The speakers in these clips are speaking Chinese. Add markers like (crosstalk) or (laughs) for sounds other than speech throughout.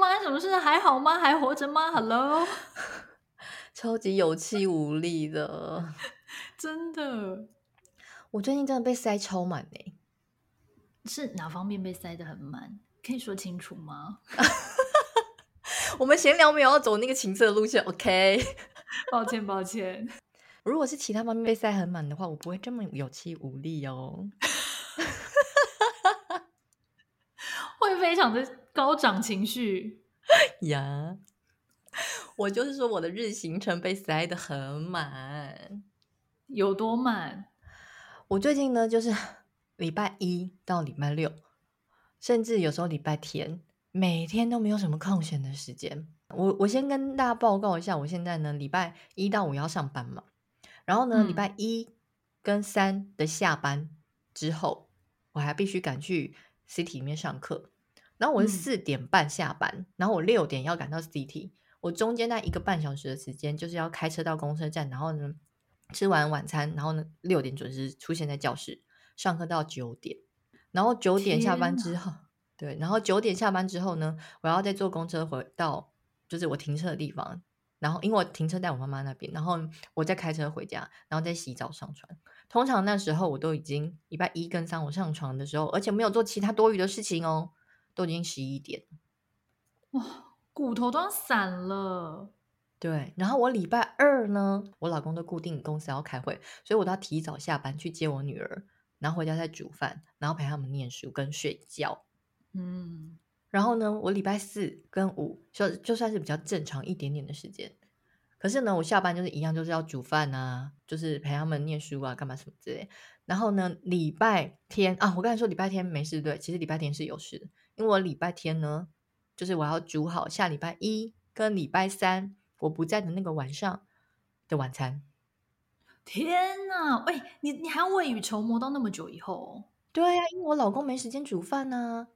吗？什么事？还好吗？还活着吗？Hello，(laughs) 超级有气无力的，(laughs) 真的。我最近真的被塞超满呢。是哪方面被塞得很满？可以说清楚吗？(laughs) 我们闲聊没有要走那个情色路线，OK？抱歉，抱歉。如果是其他方面被塞很满的话，我不会这么有气无力哦。会非常的高涨情绪呀。我就是说，我的日行程被塞得很满，有多满？我最近呢，就是 (laughs) 礼拜一到礼拜六，甚至有时候礼拜天，每天都没有什么空闲的时间。我我先跟大家报告一下，我现在呢，礼拜一到五要上班嘛，然后呢，礼拜一跟三的下班之后，我还必须赶去 City 里面上课。然后我是四点半下班，嗯、然后我六点要赶到 City，我中间那一个半小时的时间，就是要开车到公车站，然后呢。吃完晚餐，然后呢，六点准时出现在教室上课到九点，然后九点下班之后，对，然后九点下班之后呢，我要再坐公车回到就是我停车的地方，然后因为我停车在我妈妈那边，然后我再开车回家，然后再洗澡上床。通常那时候我都已经礼拜一跟三我上床的时候，而且没有做其他多余的事情哦，都已经十一点，哇，骨头都要散了。对，然后我礼拜二呢，我老公都固定公司要开会，所以我都要提早下班去接我女儿，然后回家再煮饭，然后陪他们念书跟睡觉。嗯，然后呢，我礼拜四跟五就就算是比较正常一点点的时间，可是呢，我下班就是一样，就是要煮饭啊，就是陪他们念书啊，干嘛什么之类。然后呢，礼拜天啊，我刚才说礼拜天没事，对，其实礼拜天是有事的，因为我礼拜天呢，就是我要煮好下礼拜一跟礼拜三。我不在的那个晚上的晚餐，天哪！喂，你你还要未雨绸缪到那么久以后？对呀、啊，因为我老公没时间煮饭呢、啊。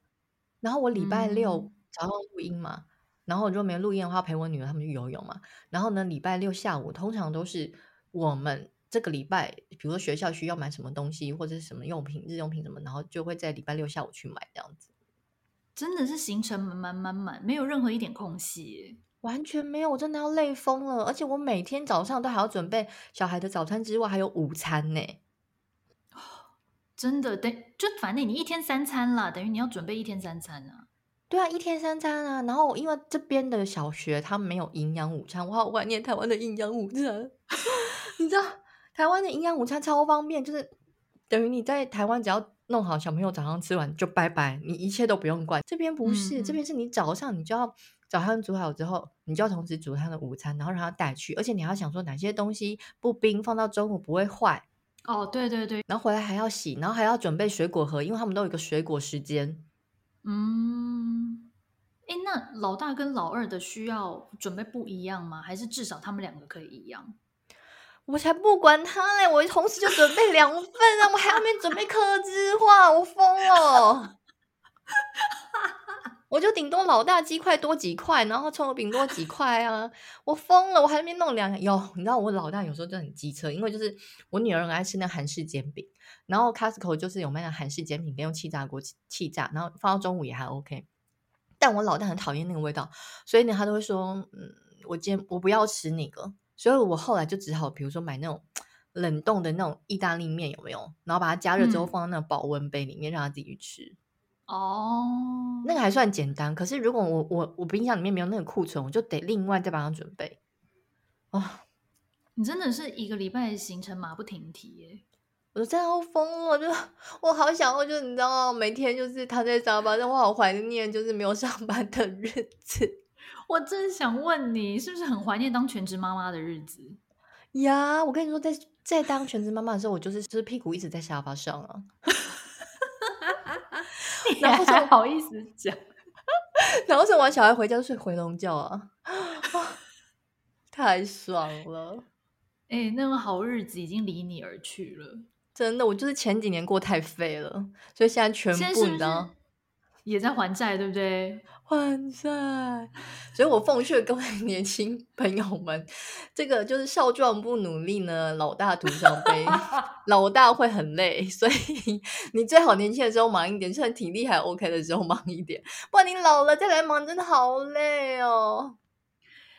然后我礼拜六早上录音嘛，嗯、然后如果没录音的话，陪我女儿他们去游泳嘛。然后呢，礼拜六下午通常都是我们这个礼拜，比如说学校需要买什么东西或者是什么用品、日用品什么，然后就会在礼拜六下午去买这样子。真的是行程满满满满，没有任何一点空隙。完全没有，我真的要累疯了。而且我每天早上都还要准备小孩的早餐之外，还有午餐呢。(gasps) 真的，等就反正你一天三餐啦，等于你要准备一天三餐啊。对啊，一天三餐啊。然后因为这边的小学他没有营养午餐，我好怀念台湾的营养午餐。(laughs) 你知道台湾的营养午餐超方便，就是等于你在台湾只要弄好小朋友早上吃完就拜拜，你一切都不用管。这边不是，嗯、这边是你早上你就要。早上煮好之后，你就要同时煮他的午餐，然后让他带去。而且你要想说哪些东西不冰，放到中午不会坏。哦，对对对。然后回来还要洗，然后还要准备水果盒，因为他们都有一个水果时间。嗯，哎，那老大跟老二的需要准备不一样吗？还是至少他们两个可以一样？(laughs) 我才不管他嘞！我同时就准备两份啊，我还要面准备科技化，我疯了。我就顶多老大鸡块多几块，然后葱油饼多几 (laughs) 块啊！我疯了，我还在那边弄两个。哟，你知道我老大有时候就很机车，因为就是我女儿很爱吃那韩式煎饼，然后 Costco 就是有卖那韩式煎饼，跟用气炸锅气炸，然后放到中午也还 OK。但我老大很讨厌那个味道，所以呢，他都会说，嗯，我煎我不要吃那个，所以我后来就只好，比如说买那种冷冻的那种意大利面，有没有？然后把它加热之后放到那个保温杯里面，让他自己去吃。哦，那个还算简单。可是如果我我我冰箱里面没有那个库存，我就得另外再帮他准备。哦，你真的是一个礼拜的行程马不停蹄耶！我真的要疯了，就我好想要，就你知道，每天就是躺在沙发上，我好怀念就是没有上班的日子。(laughs) 我真想问你，是不是很怀念当全职妈妈的日子呀？我跟你说，在在当全职妈妈的时候，我就是就是屁股一直在沙发上啊。(laughs) 然后才 (laughs) 好意思讲，(laughs) 然后生完小孩回家就睡回笼觉啊，太爽了！哎、欸，那个好日子已经离你而去了，真的。我就是前几年过太废了，所以现在全部你知道，也在还债，对不对？还债，所以我奉劝各位 (laughs) 年轻朋友们，这个就是少壮不努力呢，老大徒伤悲，老大会很累，所以你最好年轻的时候忙一点，趁体力还 OK 的时候忙一点，不然你老了再来忙，真的好累哦。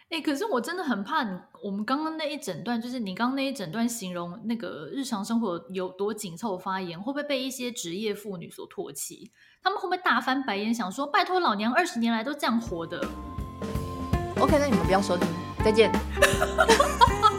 哎、可是我真的很怕你。我们刚刚那一整段，就是你刚刚那一整段形容那个日常生活有多紧凑发言，会不会被一些职业妇女所唾弃？他们会不会大翻白眼，想说拜托老娘二十年来都这样活的？OK，那你们不要收听，再见。(laughs)